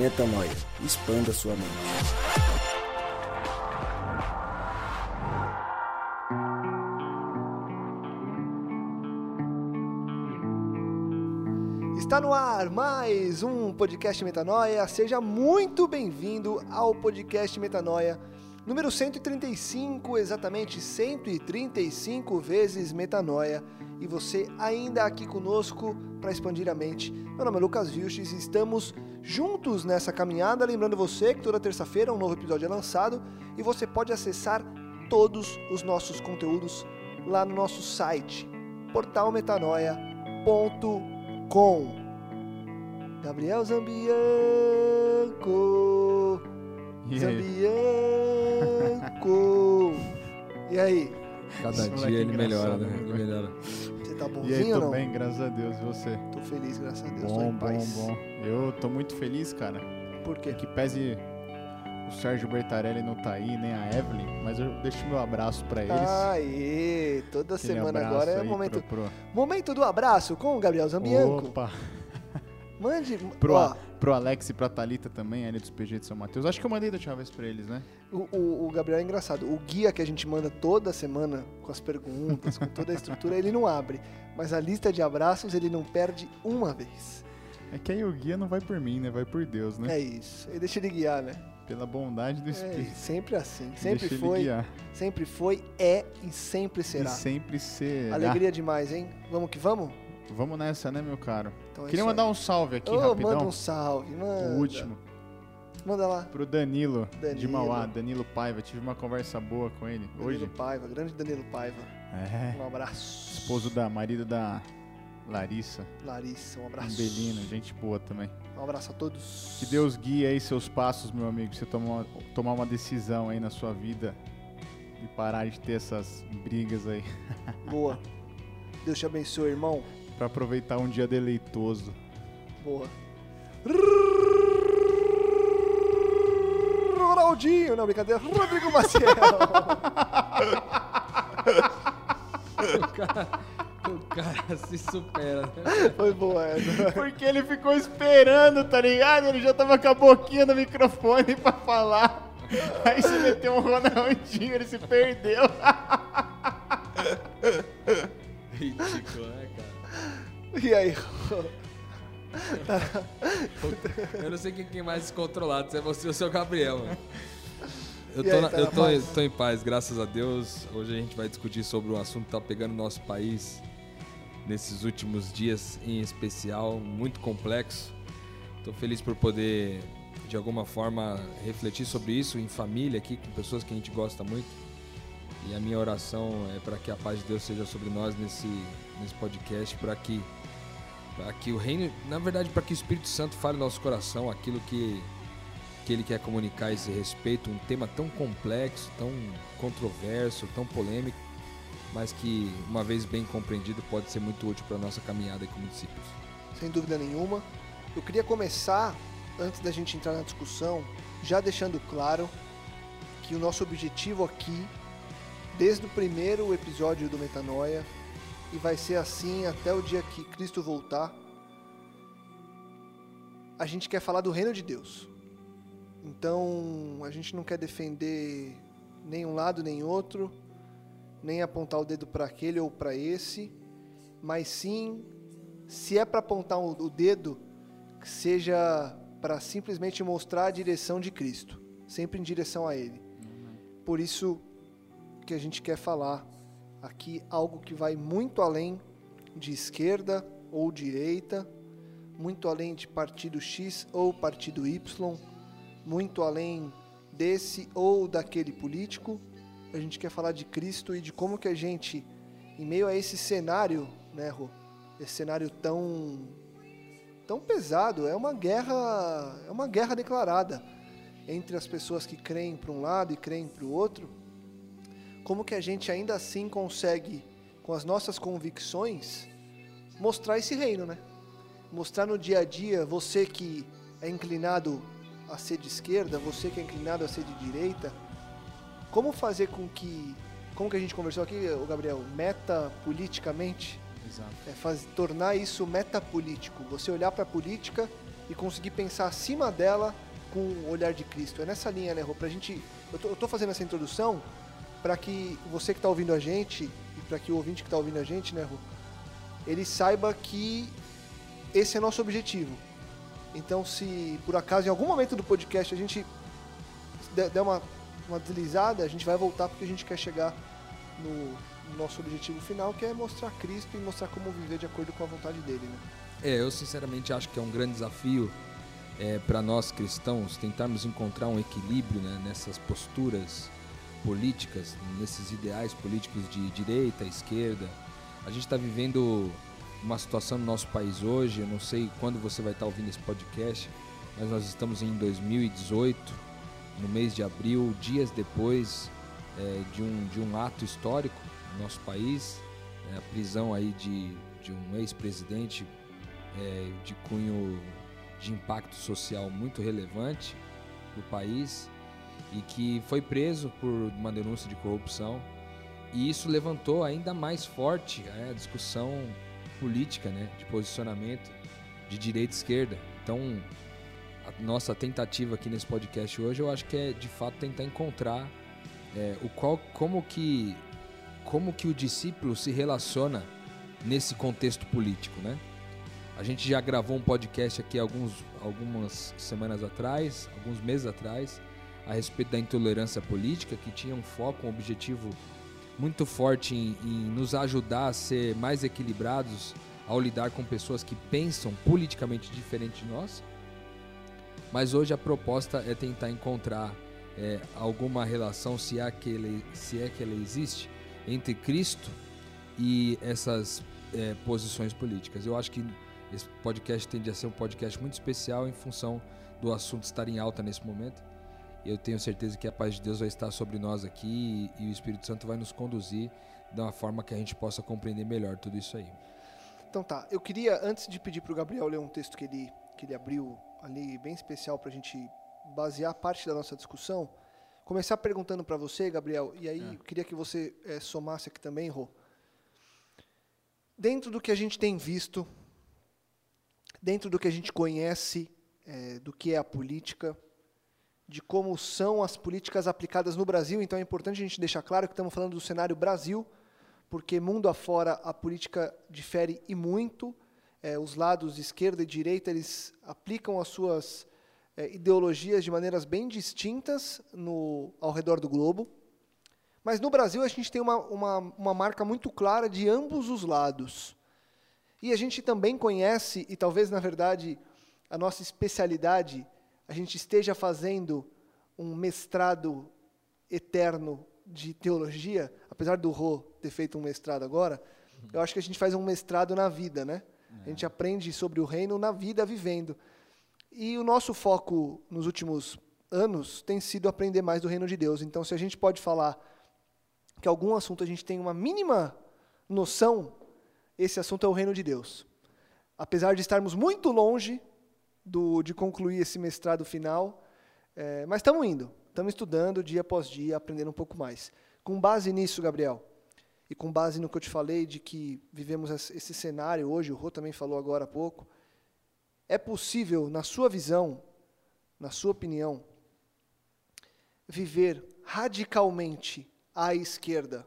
Metanoia. Expanda sua mente. Está no ar mais um podcast Metanoia. Seja muito bem-vindo ao podcast Metanoia número 135, exatamente 135 vezes Metanoia. E você ainda aqui conosco para expandir a mente. Meu nome é Lucas Vilches e estamos juntos nessa caminhada. Lembrando você que toda terça-feira um novo episódio é lançado e você pode acessar todos os nossos conteúdos lá no nosso site portalmetanoia.com. Gabriel Zambianco. E? Zambianco. E aí? Cada Esse dia ele melhora, engraçado, né? né, Ele melhora. Tá E aí, bonzinho tô não? bem, graças a Deus. E você? Tô feliz, graças a Deus. tô Bom, em bom, paz. bom. Eu tô muito feliz, cara. Por quê? Que pese o Sérgio Bertarelli não tá aí, nem a Evelyn, mas eu deixo meu abraço pra eles. Aê, toda Aquele semana agora é o momento, Pro, pro, momento do abraço com o Gabriel Zambianco. Opa, Mande, pro, ó, pro Alex e pra Thalita também, ali dos PG de São Mateus. Acho que eu mandei da última vez pra eles, né? o, o- o Gabriel é engraçado. O guia que a gente manda toda semana com as perguntas, com toda a estrutura, ele não abre. Mas a lista de abraços ele não perde uma vez. É que aí o guia não vai por mim, né? Vai por Deus, né? É isso. Ele deixa ele guiar, né? Pela bondade do É, Espírito. sempre assim. Sempre Deixa foi, sempre foi, é e sempre E será. sempre será. Alegria demais, hein? Vamos que vamos? Vamos nessa, né, meu caro? Então é Queria mandar um salve aqui, Ô, rapidão. manda um salve, manda. O último. Manda lá. Pro Danilo, de Danilo. Mauá, Danilo Paiva. Tive uma conversa boa com ele Danilo hoje. Paiva, grande Danilo Paiva. É. Um abraço. Esposo da marido da Larissa. Larissa, um Um abraço. Belina, gente boa também. Um abraço a todos. Que Deus guie aí seus passos, meu amigo. Você tomar, tomar uma decisão aí na sua vida e parar de ter essas brigas aí. Boa. Deus te abençoe, irmão. Pra aproveitar um dia deleitoso. Boa. Ronaldinho, não, brincadeira. Rodrigo Maciel. O cara, o cara se supera, né? Foi boa essa. Porque ele ficou esperando, tá ligado? Ele já tava com a boquinha no microfone pra falar. Aí você meteu um Ronaldinho, ele se perdeu. Ridículo, né, cara? E aí? Eu não sei quem é mais descontrolado, se é você ou se é o Gabriel, mano. Eu, tô, aí, na- tá eu tô, tô em paz, graças a Deus. Hoje a gente vai discutir sobre um assunto que tá pegando nosso país nesses últimos dias, em especial, muito complexo. Tô feliz por poder, de alguma forma, refletir sobre isso em família aqui, com pessoas que a gente gosta muito. E a minha oração é para que a paz de Deus seja sobre nós nesse, nesse podcast, para que, para que o reino, na verdade, para que o Espírito Santo fale no nosso coração aquilo que, que ele quer comunicar a esse respeito, um tema tão complexo, tão controverso, tão polêmico, mas que, uma vez bem compreendido, pode ser muito útil para a nossa caminhada como discípulos. Sem dúvida nenhuma. Eu queria começar, antes da gente entrar na discussão, já deixando claro que o nosso objetivo aqui, desde o primeiro episódio do Metanoia, e vai ser assim até o dia que Cristo voltar, a gente quer falar do reino de Deus. Então, a gente não quer defender nem um lado nem outro, nem apontar o dedo para aquele ou para esse, mas sim se é para apontar o dedo, que seja para simplesmente mostrar a direção de Cristo, sempre em direção a Ele. Por isso que a gente quer falar aqui algo que vai muito além de esquerda ou direita, muito além de partido X ou partido Y, muito além desse ou daquele político. A gente quer falar de Cristo e de como que a gente, em meio a esse cenário, né, Rô? esse cenário tão tão pesado, é uma guerra, é uma guerra declarada entre as pessoas que creem para um lado e creem para o outro. Como que a gente ainda assim consegue com as nossas convicções mostrar esse reino, né? Mostrar no dia a dia você que é inclinado a ser de esquerda, você que é inclinado a ser de direita, como fazer com que, como que a gente conversou aqui, o Gabriel, meta politicamente, Exato. é faz, tornar isso metapolítico. Você olhar para a política e conseguir pensar acima dela com o olhar de Cristo. É nessa linha, né, Rô? Pra gente. Eu tô, eu tô fazendo essa introdução para que você que está ouvindo a gente e para que o ouvinte que está ouvindo a gente, né, Rô, ele saiba que esse é nosso objetivo. Então, se por acaso em algum momento do podcast a gente der uma, uma deslizada, a gente vai voltar porque a gente quer chegar no, no nosso objetivo final, que é mostrar Cristo e mostrar como viver de acordo com a vontade dele. Né? É, eu sinceramente acho que é um grande desafio é, para nós cristãos tentarmos encontrar um equilíbrio né, nessas posturas políticas, nesses ideais políticos de direita, esquerda. A gente está vivendo uma situação no nosso país hoje, eu não sei quando você vai estar tá ouvindo esse podcast, mas nós estamos em 2018, no mês de abril, dias depois é, de, um, de um ato histórico no nosso país, é, a prisão aí de, de um ex-presidente é, de cunho de impacto social muito relevante para o país e que foi preso por uma denúncia de corrupção. E isso levantou ainda mais forte é, a discussão política, né, de posicionamento de direita e esquerda. Então, a nossa tentativa aqui nesse podcast hoje, eu acho que é de fato tentar encontrar é, o qual, como que como que o discípulo se relaciona nesse contexto político, né? A gente já gravou um podcast aqui alguns, algumas semanas atrás, alguns meses atrás, a respeito da intolerância política, que tinha um foco, um objetivo muito forte em, em nos ajudar a ser mais equilibrados ao lidar com pessoas que pensam politicamente diferente de nós. Mas hoje a proposta é tentar encontrar é, alguma relação, se é, que ele, se é que ela existe, entre Cristo e essas é, posições políticas. Eu acho que esse podcast tende a ser um podcast muito especial em função do assunto estar em alta nesse momento. Eu tenho certeza que a paz de Deus vai estar sobre nós aqui e, e o Espírito Santo vai nos conduzir de uma forma que a gente possa compreender melhor tudo isso aí. Então tá, eu queria, antes de pedir para o Gabriel ler um texto que ele, que ele abriu ali, bem especial para a gente basear parte da nossa discussão, começar perguntando para você, Gabriel, e aí é. eu queria que você é, somasse aqui também, Rô. Dentro do que a gente tem visto, dentro do que a gente conhece é, do que é a política, de como são as políticas aplicadas no Brasil. Então é importante a gente deixar claro que estamos falando do cenário Brasil, porque mundo afora a política difere e muito. É, os lados esquerda e direita eles aplicam as suas é, ideologias de maneiras bem distintas no, ao redor do globo. Mas no Brasil a gente tem uma, uma, uma marca muito clara de ambos os lados. E a gente também conhece, e talvez, na verdade, a nossa especialidade, a gente esteja fazendo um mestrado eterno de teologia, apesar do Rô ter feito um mestrado agora, eu acho que a gente faz um mestrado na vida, né? A gente aprende sobre o reino na vida, vivendo. E o nosso foco nos últimos anos tem sido aprender mais do reino de Deus. Então, se a gente pode falar que algum assunto a gente tem uma mínima noção, esse assunto é o reino de Deus. Apesar de estarmos muito longe do, de concluir esse mestrado final, é, mas estamos indo, estamos estudando dia após dia, aprendendo um pouco mais. Com base nisso, Gabriel, e com base no que eu te falei de que vivemos esse cenário hoje, o Rô também falou agora há pouco, é possível, na sua visão, na sua opinião, viver radicalmente à esquerda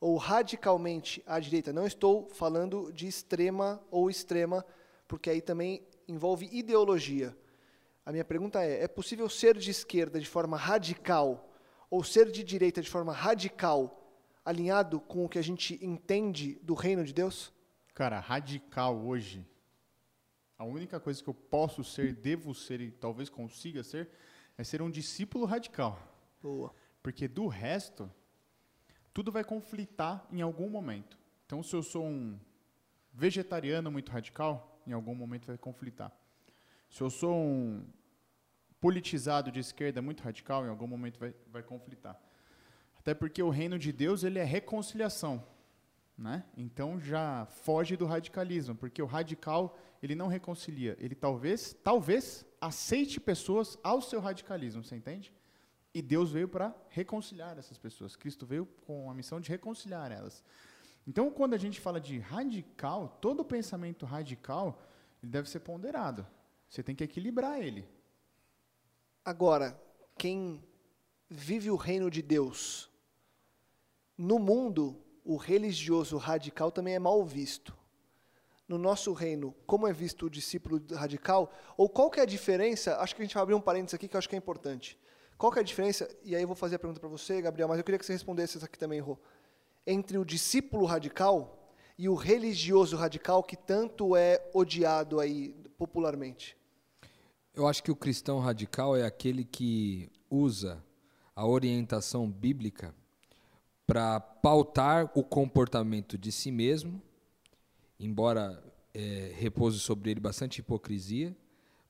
ou radicalmente à direita. Não estou falando de extrema ou extrema, porque aí também envolve ideologia. A minha pergunta é: é possível ser de esquerda de forma radical ou ser de direita de forma radical, alinhado com o que a gente entende do reino de Deus? Cara, radical hoje, a única coisa que eu posso ser, devo ser e talvez consiga ser, é ser um discípulo radical. Boa. Porque do resto, tudo vai conflitar em algum momento. Então, se eu sou um vegetariano muito radical, em algum momento vai conflitar. Se eu sou um politizado de esquerda muito radical, em algum momento vai, vai conflitar. Até porque o reino de Deus ele é reconciliação, né? Então já foge do radicalismo, porque o radical ele não reconcilia, ele talvez, talvez aceite pessoas ao seu radicalismo, você entende? E Deus veio para reconciliar essas pessoas. Cristo veio com a missão de reconciliar elas. Então, quando a gente fala de radical, todo pensamento radical ele deve ser ponderado. Você tem que equilibrar ele. Agora, quem vive o reino de Deus, no mundo, o religioso radical também é mal visto. No nosso reino, como é visto o discípulo radical? Ou qual que é a diferença? Acho que a gente vai abrir um parênteses aqui que eu acho que é importante. Qual que é a diferença? E aí eu vou fazer a pergunta para você, Gabriel, mas eu queria que você respondesse isso aqui também, Rô. Entre o discípulo radical e o religioso radical que tanto é odiado aí popularmente. Eu acho que o cristão radical é aquele que usa a orientação bíblica para pautar o comportamento de si mesmo, embora é, repouse sobre ele bastante hipocrisia,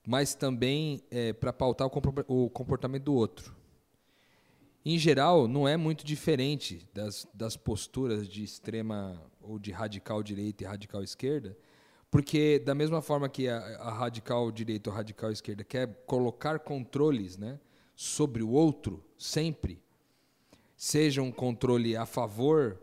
mas também é, para pautar o comportamento do outro. Em geral, não é muito diferente das, das posturas de extrema ou de radical direita e radical esquerda, porque da mesma forma que a, a radical direita ou radical esquerda quer colocar controles né, sobre o outro sempre, seja um controle a favor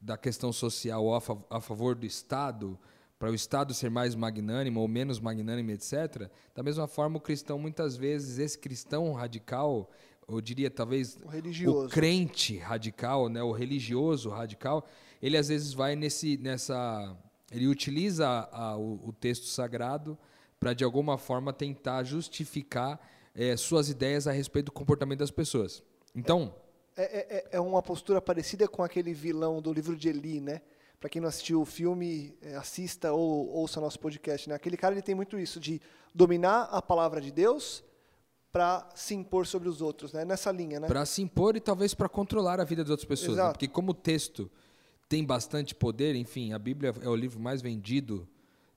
da questão social ou a, a favor do Estado, para o Estado ser mais magnânimo ou menos magnânimo, etc. Da mesma forma, o cristão, muitas vezes, esse cristão radical, eu diria talvez o, o crente radical, né, o religioso radical, ele às vezes vai nesse, nessa. Ele utiliza a, o, o, texto sagrado para, de alguma forma, tentar justificar é, suas ideias a respeito do comportamento das pessoas. Então. É, é, é, é uma postura parecida com aquele vilão do livro de Eli, né? Para quem não assistiu o filme, é, assista ou ouça nosso podcast. Né? Aquele cara ele tem muito isso, de dominar a palavra de Deus para se impor sobre os outros, né? nessa linha. Né? Para se impor e talvez para controlar a vida das outras pessoas. Né? Porque como o texto tem bastante poder, enfim, a Bíblia é o livro mais vendido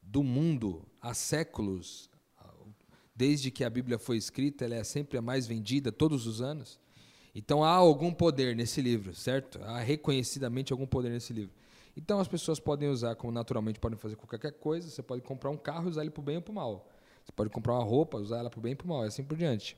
do mundo há séculos. Desde que a Bíblia foi escrita, ela é sempre a mais vendida todos os anos. Então há algum poder nesse livro, certo? Há reconhecidamente algum poder nesse livro. Então as pessoas podem usar, como naturalmente podem fazer qualquer coisa. Você pode comprar um carro e usar ele para o bem ou para o mal. Você pode comprar uma roupa, usar ela para o bem e para o mal, e assim por diante.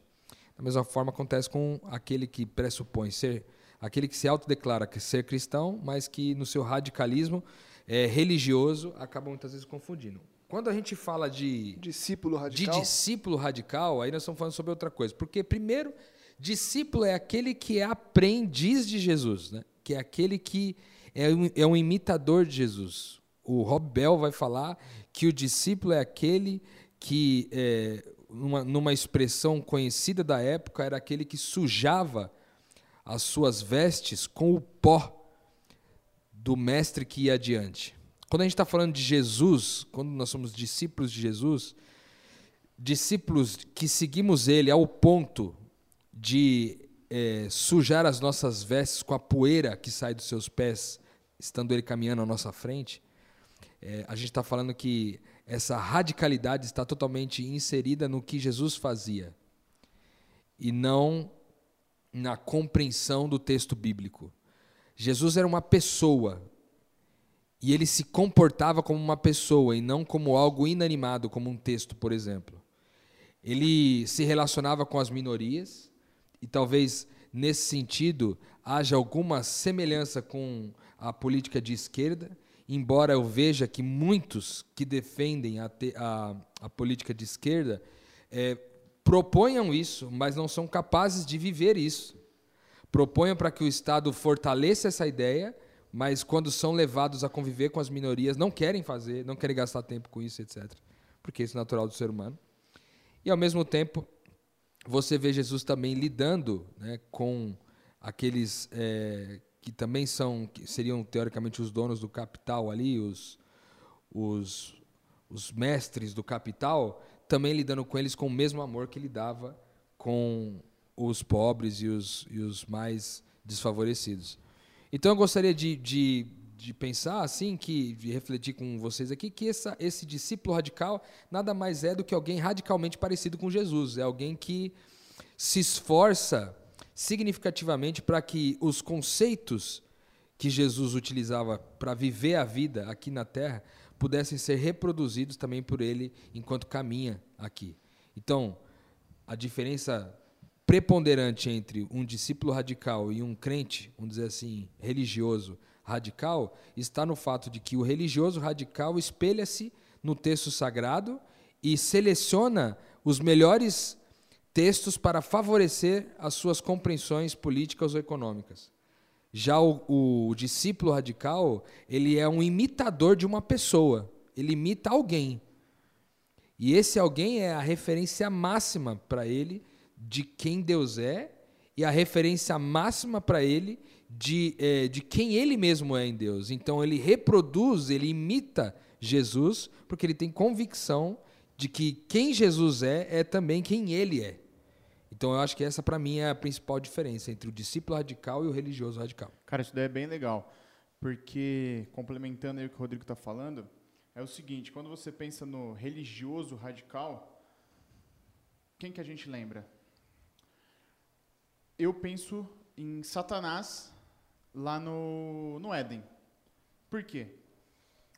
Da mesma forma acontece com aquele que pressupõe ser, aquele que se autodeclara ser cristão, mas que no seu radicalismo é, religioso acaba muitas vezes confundindo. Quando a gente fala de discípulo radical, de discípulo radical, aí nós estamos falando sobre outra coisa. Porque primeiro, discípulo é aquele que é aprendiz de Jesus, né? Que é aquele que é um, é um imitador de Jesus. O Rob Bell vai falar que o discípulo é aquele que, é, numa, numa expressão conhecida da época, era aquele que sujava as suas vestes com o pó do mestre que ia adiante. Quando a gente está falando de Jesus, quando nós somos discípulos de Jesus, discípulos que seguimos Ele ao ponto de é, sujar as nossas vestes com a poeira que sai dos seus pés estando ele caminhando à nossa frente, é, a gente está falando que essa radicalidade está totalmente inserida no que Jesus fazia e não na compreensão do texto bíblico. Jesus era uma pessoa e ele se comportava como uma pessoa e não como algo inanimado, como um texto, por exemplo. Ele se relacionava com as minorias e talvez nesse sentido haja alguma semelhança com a política de esquerda, embora eu veja que muitos que defendem a, a, a política de esquerda é, proponham isso, mas não são capazes de viver isso. Proponham para que o Estado fortaleça essa ideia, mas quando são levados a conviver com as minorias, não querem fazer, não querem gastar tempo com isso, etc. Porque isso é natural do ser humano. E, ao mesmo tempo, você vê Jesus também lidando né, com aqueles é, que também são, que seriam teoricamente os donos do capital ali, os, os, os mestres do capital, também lidando com eles com o mesmo amor que ele dava com os pobres e os, e os mais desfavorecidos. Então eu gostaria de, de, de pensar assim, que, de refletir com vocês aqui, que essa, esse discípulo radical nada mais é do que alguém radicalmente parecido com Jesus. É alguém que se esforça significativamente para que os conceitos que Jesus utilizava para viver a vida aqui na terra pudessem ser reproduzidos também por ele enquanto caminha aqui. Então, a diferença preponderante entre um discípulo radical e um crente, vamos dizer assim, religioso radical, está no fato de que o religioso radical espelha-se no texto sagrado e seleciona os melhores textos para favorecer as suas compreensões políticas ou econômicas. Já o, o discípulo radical, ele é um imitador de uma pessoa, ele imita alguém. E esse alguém é a referência máxima para ele de quem Deus é e a referência máxima para ele de, é, de quem ele mesmo é em Deus. Então ele reproduz, ele imita Jesus, porque ele tem convicção de que quem Jesus é é também quem ele é. Então eu acho que essa para mim é a principal diferença entre o discípulo radical e o religioso radical. Cara, isso daí é bem legal, porque complementando aí o que o Rodrigo está falando, é o seguinte, quando você pensa no religioso radical, quem que a gente lembra? Eu penso em Satanás lá no, no Éden. Por quê?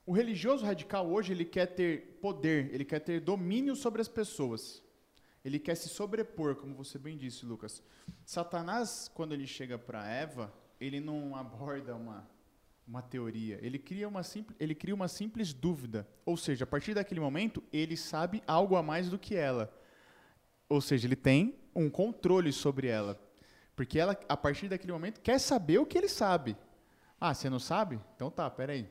O religioso radical hoje ele quer ter poder, ele quer ter domínio sobre as pessoas. Ele quer se sobrepor, como você bem disse, Lucas. Satanás, quando ele chega para Eva, ele não aborda uma, uma teoria. Ele cria uma, simples, ele cria uma simples dúvida. Ou seja, a partir daquele momento, ele sabe algo a mais do que ela. Ou seja, ele tem um controle sobre ela. Porque ela, a partir daquele momento, quer saber o que ele sabe. Ah, você não sabe? Então tá, peraí.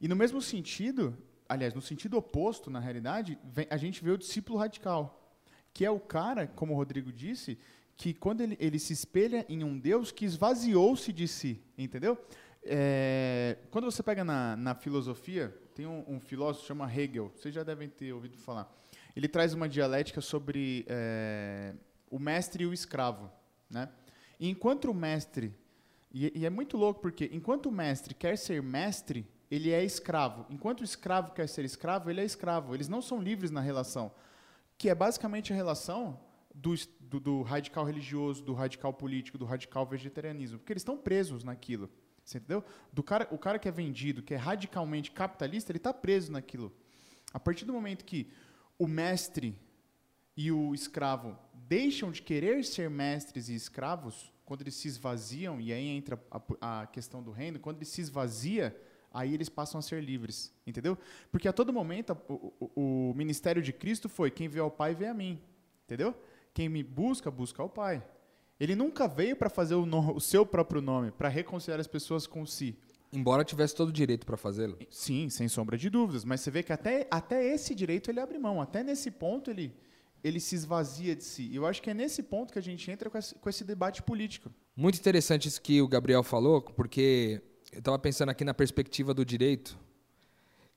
E no mesmo sentido, aliás, no sentido oposto, na realidade, vem, a gente vê o discípulo radical, que é o cara, como o Rodrigo disse, que quando ele, ele se espelha em um Deus que esvaziou-se de si, entendeu? É, quando você pega na, na filosofia, tem um, um, filósofo chama Hegel, vocês já devem ter ouvido falar. Ele traz uma dialética sobre é, o mestre e o escravo. Né? E enquanto o mestre, e, e é muito louco porque enquanto o mestre quer ser mestre, ele é escravo. Enquanto o escravo quer ser escravo, ele é escravo. Eles não são livres na relação, que é basicamente a relação do, do, do radical religioso, do radical político, do radical vegetarianismo, porque eles estão presos naquilo. Você entendeu? Do cara, o cara que é vendido, que é radicalmente capitalista, ele está preso naquilo. A partir do momento que o mestre e o escravo deixam de querer ser mestres e escravos, quando eles se esvaziam, e aí entra a, a, questão do reino, quando ele se esvazia, aí eles passam a ser livres, entendeu? Porque a todo momento o, o, o ministério de Cristo foi: quem vê ao Pai vê a mim, entendeu? Quem me busca, busca ao Pai. Ele nunca veio para fazer o, no, o, seu próprio nome, para reconciliar as pessoas com si. Embora tivesse todo o direito para fazê-lo. Sim, sem sombra de dúvidas. Mas você vê que até, até esse direito ele abre mão. Até nesse ponto ele, ele se esvazia de si. Eu acho que é nesse ponto que a gente entra com esse, com esse debate político. Muito interessante isso que o Gabriel falou, porque eu estava pensando aqui na perspectiva do direito,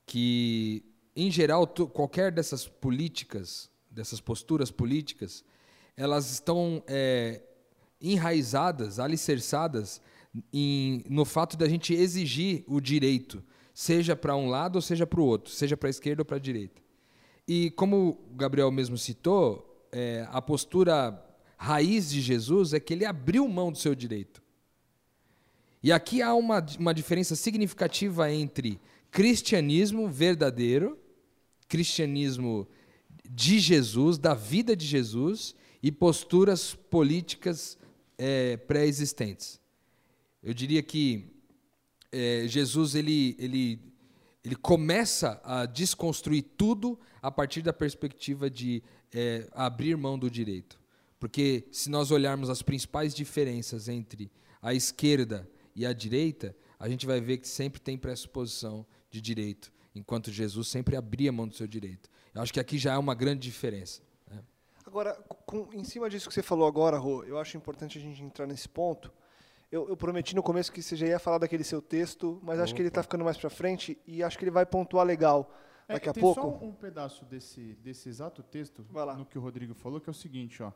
que, em geral, tu, qualquer dessas políticas, dessas posturas políticas, elas estão é, enraizadas, alicerçadas em, no fato da gente exigir o direito, seja para um lado ou seja para o outro, seja para a esquerda ou para a direita. E como o Gabriel mesmo citou, é, a postura raiz de Jesus é que ele abriu mão do seu direito. E aqui há uma, uma diferença significativa entre cristianismo verdadeiro, cristianismo de Jesus, da vida de Jesus, e posturas políticas é, pré-existentes. Eu diria que é, Jesus ele, ele ele começa a desconstruir tudo a partir da perspectiva de é, abrir mão do direito. Porque se nós olharmos as principais diferenças entre a esquerda e a direita, a gente vai ver que sempre tem pressuposição de direito, enquanto Jesus sempre abria mão do seu direito. Eu acho que aqui já é uma grande diferença. Né? Agora, com, em cima disso que você falou agora, Rô, eu acho importante a gente entrar nesse ponto eu, eu, prometi no começo que você já ia falar daquele seu texto, mas Opa. acho que ele está ficando mais para frente e acho que ele vai pontuar legal é, daqui a tem pouco. Só um pedaço desse, desse exato texto no que o Rodrigo falou, que é o seguinte, ó.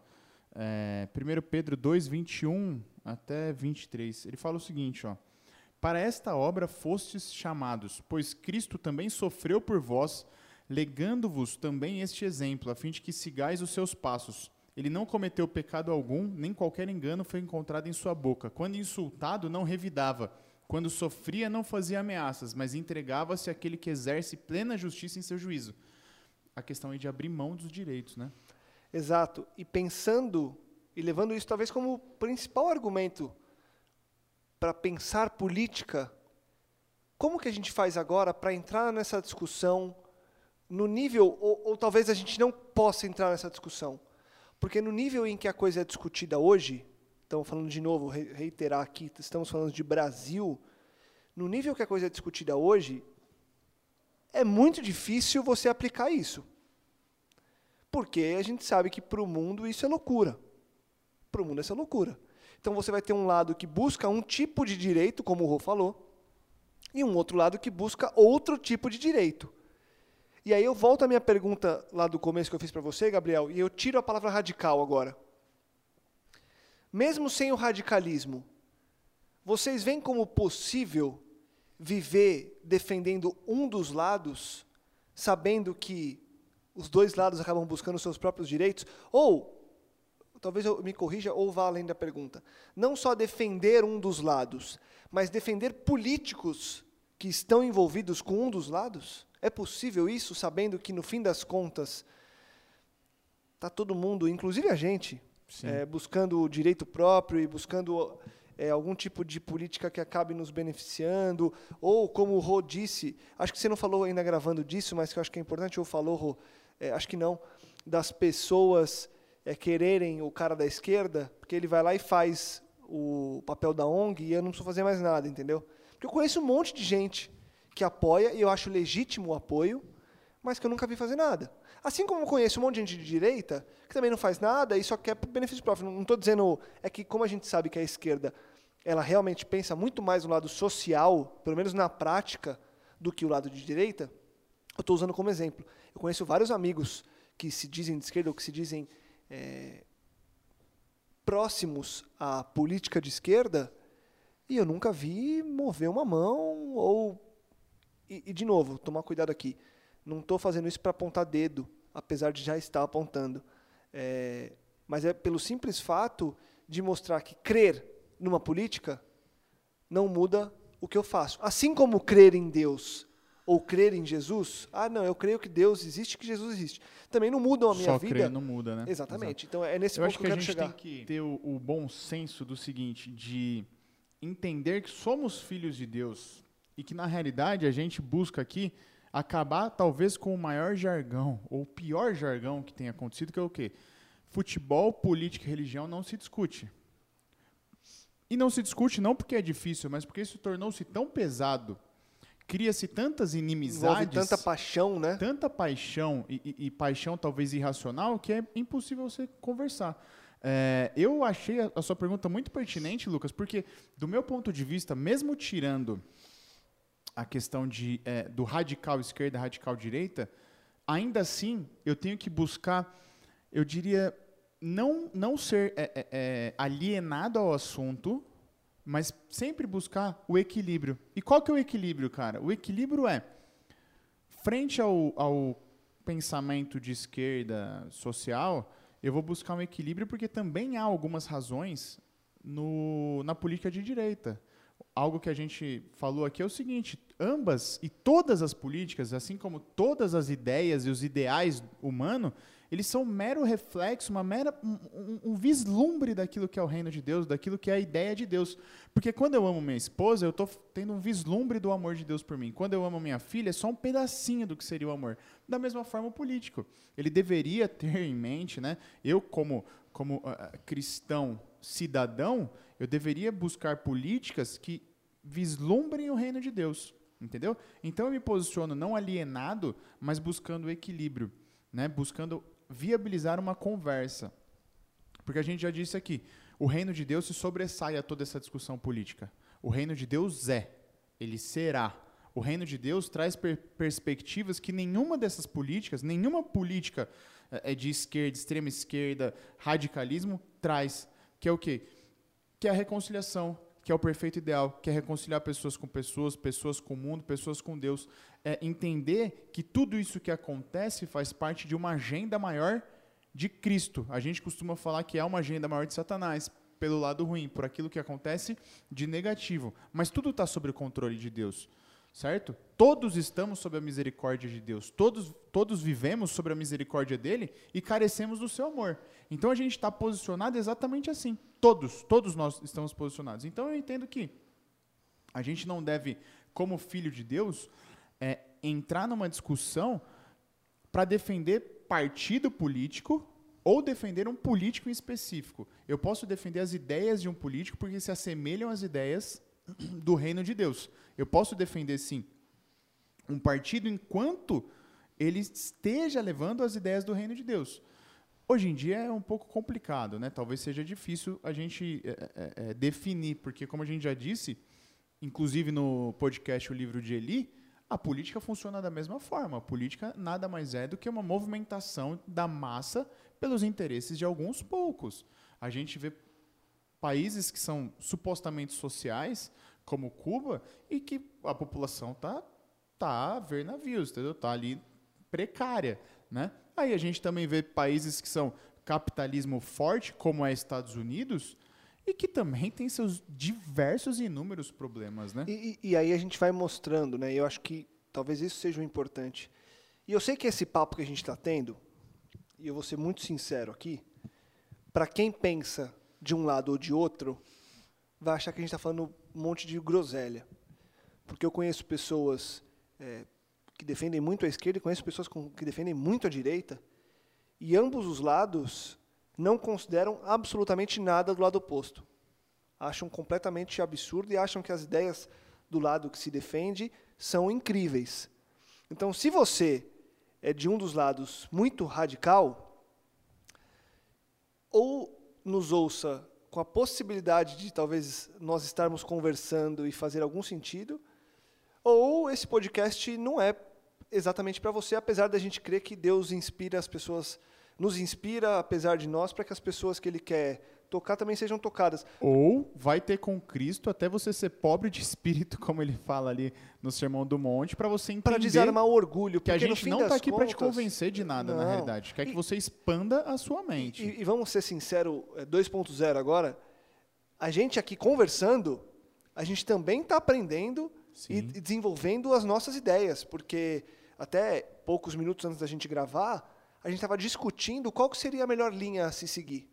É, 1 Pedro 2, 21 até 23. Ele fala o seguinte, ó. Para esta obra fostes chamados, pois Cristo também sofreu por vós, legando-vos também este exemplo, a fim de que sigais os seus passos ele não cometeu pecado algum, nem qualquer engano foi encontrado em sua boca. Quando insultado, não revidava. Quando sofria, não fazia ameaças, mas entregava-se àquele que exerce plena justiça em seu juízo. A questão é de abrir mão dos direitos, né? Exato. E pensando e levando isso talvez como principal argumento para pensar política, como que a gente faz agora para entrar nessa discussão no nível, ou, ou talvez a gente não possa entrar nessa discussão, porque no nível em que a coisa é discutida hoje, estamos falando de novo, reiterar aqui, estamos falando de Brasil, no nível que a coisa é discutida hoje, é muito difícil você aplicar isso. Porque a gente sabe que para o mundo isso é loucura. Para o mundo isso é loucura. Então você vai ter um lado que busca um tipo de direito, como o Rô falou, e um outro lado que busca outro tipo de direito. E aí eu volto à minha pergunta lá do começo que eu fiz para você, Gabriel, e eu tiro a palavra radical agora. Mesmo sem o radicalismo, vocês veem como possível viver defendendo um dos lados, sabendo que os dois lados acabam buscando seus próprios direitos? Ou, talvez eu me corrija ou vá além da pergunta, não só defender um dos lados, mas defender políticos que estão envolvidos com um dos lados? É possível isso, sabendo que no fim das contas está todo mundo, inclusive a gente, é, buscando o direito próprio e buscando é, algum tipo de política que acabe nos beneficiando, ou como o Rô disse, acho que você não falou ainda gravando disso, mas que eu acho que é importante, ou falou, Rô, é, acho que não, das pessoas é, quererem o cara da esquerda, porque ele vai lá e faz o papel da ONG e eu não preciso fazer mais nada, entendeu? Porque eu conheço um monte de gente que apoia, e eu acho legítimo o apoio, mas que eu nunca vi fazer nada. Assim como eu conheço um monte de gente de direita, que também não faz nada e só quer benefício próprio. Não estou dizendo. É que, como a gente sabe que a esquerda ela realmente pensa muito mais no lado social, pelo menos na prática, do que o lado de direita, eu estou usando como exemplo. Eu conheço vários amigos que se dizem de esquerda ou que se dizem é, próximos à política de esquerda e eu nunca vi mover uma mão ou e, e de novo, tomar cuidado aqui. Não estou fazendo isso para apontar dedo, apesar de já estar apontando. É, mas é pelo simples fato de mostrar que crer numa política não muda o que eu faço. Assim como crer em Deus ou crer em Jesus, ah, não, eu creio que Deus existe, que Jesus existe. Também não mudam a minha Só vida. Crer não muda, né? Exatamente. Exato. Então é nesse eu ponto acho que eu quero a gente chegar. tem que ter o, o bom senso do seguinte, de entender que somos filhos de Deus e que na realidade a gente busca aqui acabar talvez com o maior jargão ou o pior jargão que tem acontecido, que é o quê? Futebol, política e religião não se discute. E não se discute não porque é difícil, mas porque isso tornou-se tão pesado. Cria-se tantas inimizades. Envolve tanta paixão, né? Tanta paixão e, e, e, paixão talvez irracional que é impossível você conversar. É, eu achei a, a sua pergunta muito pertinente, Lucas, porque do meu ponto de vista, mesmo tirando a questão de, é, do radical esquerda, radical direita, ainda assim eu tenho que buscar, eu diria, não, não ser é, é, é, alienado ao assunto, mas sempre buscar o equilíbrio. E qual que é o equilíbrio, cara? O equilíbrio é, frente ao, ao pensamento de esquerda social, eu vou buscar um equilíbrio porque também há algumas razões no, na política de direita algo que a gente falou aqui é o seguinte: ambas e todas as políticas, assim como todas as ideias e os ideais humanos, eles são um mero reflexo, uma mera, um, um, um, vislumbre daquilo que é o reino de Deus, daquilo que é a ideia de Deus. Porque quando eu amo minha esposa, eu estou tendo um vislumbre do amor de Deus por mim. Quando eu amo minha filha, é só um pedacinho do que seria o amor. Da mesma forma, o político. Ele deveria ter em mente, né? Eu, como, como uh, cristão cidadão, eu deveria buscar políticas que vislumbrem o reino de Deus, entendeu? Então eu me posiciono não alienado, mas buscando equilíbrio, né? Buscando viabilizar uma conversa. Porque a gente já disse aqui, o reino de Deus se sobressai a toda essa discussão política. O reino de Deus é, ele será. O reino de Deus traz per perspectivas que nenhuma dessas políticas, nenhuma política é de esquerda, extrema esquerda, radicalismo traz, que é o quê? que é a reconciliação, que é o perfeito ideal, que é reconciliar pessoas com pessoas, pessoas com o mundo, pessoas com Deus. É entender que tudo isso que acontece faz parte de uma agenda maior de Cristo. A gente costuma falar que é uma agenda maior de Satanás, pelo lado ruim, por aquilo que acontece de negativo. Mas tudo está sob o controle de Deus certo? Todos estamos sob a misericórdia de Deus, todos, todos vivemos sobre a misericórdia dele e carecemos do seu amor. Então a gente está posicionado exatamente assim. Todos, todos nós estamos posicionados. Então eu entendo que a gente não deve, como filho de Deus, é, entrar numa discussão para defender partido político ou defender um político em específico. Eu posso defender as ideias de um político porque se assemelham às ideias do reino de Deus. Eu posso defender, sim, um partido enquanto ele esteja levando as ideias do reino de Deus. Hoje em dia é um pouco complicado, né? Talvez seja difícil a gente é, é, é, definir, porque como a gente já disse, inclusive no podcast O Livro de Eli, a política funciona da mesma forma. A política nada mais é do que uma movimentação da massa pelos interesses de alguns poucos. A gente vê países que são supostamente sociais, como Cuba, e que a população tá tá a ver navios, entendeu? Tá ali precária, né? Aí a gente também vê países que são capitalismo forte, como é Estados Unidos, e que também tem seus diversos e inúmeros problemas, né? E, e, aí a gente vai mostrando, né? Eu acho que talvez isso seja o importante. E eu sei que esse papo que a gente está tendo, e eu vou ser muito sincero aqui, para quem pensa de um lado ou de outro, vai achar que a gente está falando um monte de groselha. Porque eu conheço pessoas é, que defendem muito a esquerda e conheço pessoas com, que defendem muito a direita, e ambos os lados não consideram absolutamente nada do lado oposto. Acham completamente absurdo e acham que as ideias do lado que se defende são incríveis. Então, se você é de um dos lados muito radical, ou nos ouça com a possibilidade de talvez nós estarmos conversando e fazer algum sentido, ou esse podcast não é exatamente para você, apesar da gente crer que Deus inspira as pessoas, nos inspira apesar de nós, para que as pessoas que Ele quer tocar também sejam tocadas. Ou vai ter com Cristo até você ser pobre de espírito, como ele fala ali no Sermão do Monte, para você entender. Para desarmar o orgulho. Que a gente não está aqui para te convencer de nada, não. na realidade. Quer e, que você expanda a sua mente. E, e vamos ser sinceros, 2.0 é, agora. A gente aqui conversando, a gente também está aprendendo Sim. e desenvolvendo as nossas ideias, porque até poucos minutos antes da gente gravar, a gente estava discutindo qual que seria a melhor linha a se seguir.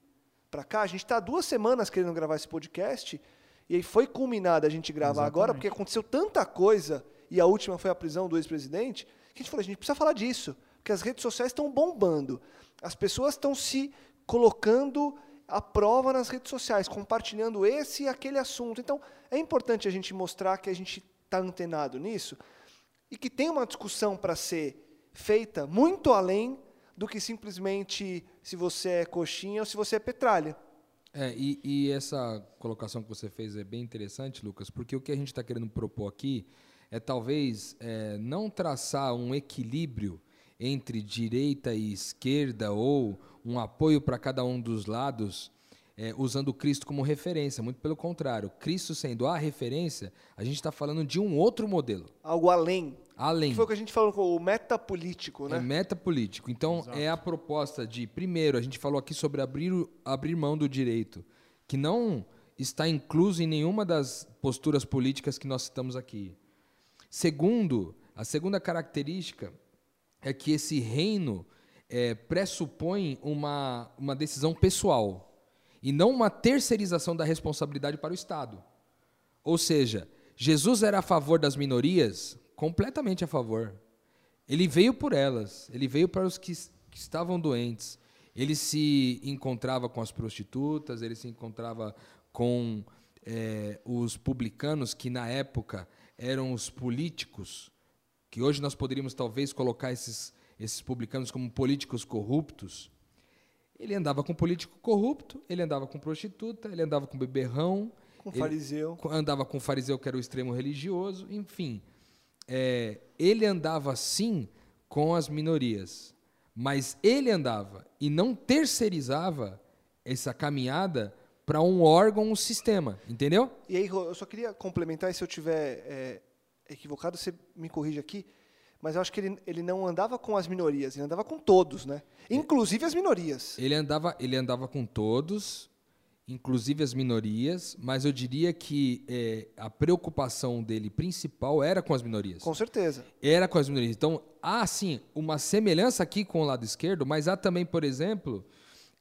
Para cá, a gente está duas semanas querendo gravar esse podcast, e aí foi culminada a gente gravar Exatamente. agora, porque aconteceu tanta coisa, e a última foi a prisão do ex-presidente, que a gente falou, a gente precisa falar disso, porque as redes sociais estão bombando. As pessoas estão se colocando à prova nas redes sociais, compartilhando esse e aquele assunto. Então, é importante a gente mostrar que a gente está antenado nisso e que tem uma discussão para ser feita muito além do que simplesmente se você é coxinha ou se você é petralha. É, e, e essa colocação que você fez é bem interessante, Lucas, porque o que a gente está querendo propor aqui é talvez é, não traçar um equilíbrio entre direita e esquerda ou um apoio para cada um dos lados é, usando Cristo como referência. Muito pelo contrário, Cristo sendo a referência, a gente está falando de um outro modelo. Algo além. Além. Que foi o que a gente falou com o metapolítico, né? É metapolítico. Então, Exato. é a proposta de, primeiro, a gente falou aqui sobre abrir, abrir mão do direito, que não está incluso em nenhuma das posturas políticas que nós citamos aqui. Segundo, a segunda característica é que esse reino é, pressupõe uma, uma decisão pessoal e não uma terceirização da responsabilidade para o Estado. Ou seja, Jesus era a favor das minorias, completamente a favor. Ele veio por elas, ele veio para os que, que estavam doentes. Ele se encontrava com as prostitutas, ele se encontrava com é, os publicanos, que na época eram os políticos, que hoje nós poderíamos talvez colocar esses, esses publicanos como políticos corruptos. Ele andava com político corrupto, ele andava com prostituta, ele andava com beberrão. Com fariseu. Andava com fariseu, que era o extremo religioso, enfim. É, ele andava sim com as minorias, mas ele andava e não terceirizava essa caminhada para um órgão, um sistema, entendeu? E aí, eu só queria complementar, e se eu tiver é, equivocado, você me corrige aqui mas eu acho que ele, ele não andava com as minorias, ele andava com todos, né? Inclusive as minorias. Ele andava, ele andava com todos, inclusive as minorias, mas eu diria que é, a preocupação dele principal era com as minorias. Com certeza. Era com as minorias. Então, há sim uma semelhança aqui com o lado esquerdo, mas há também, por exemplo,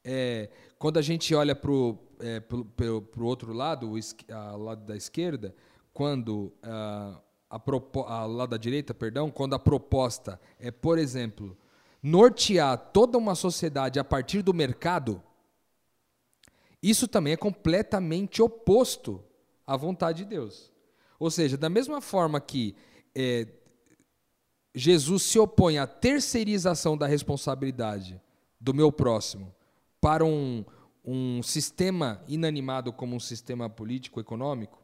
é, quando a gente olha para o é, pro, pro, pro outro lado, o lado da esquerda, quando. Uh, a, a, lá da direita, perdão, quando a proposta é, por exemplo, nortear toda uma sociedade a partir do mercado, isso também é completamente oposto à vontade de Deus. Ou seja, da mesma forma que é, Jesus se opõe à terceirização da responsabilidade do meu próximo para um, um sistema inanimado como um sistema político-econômico,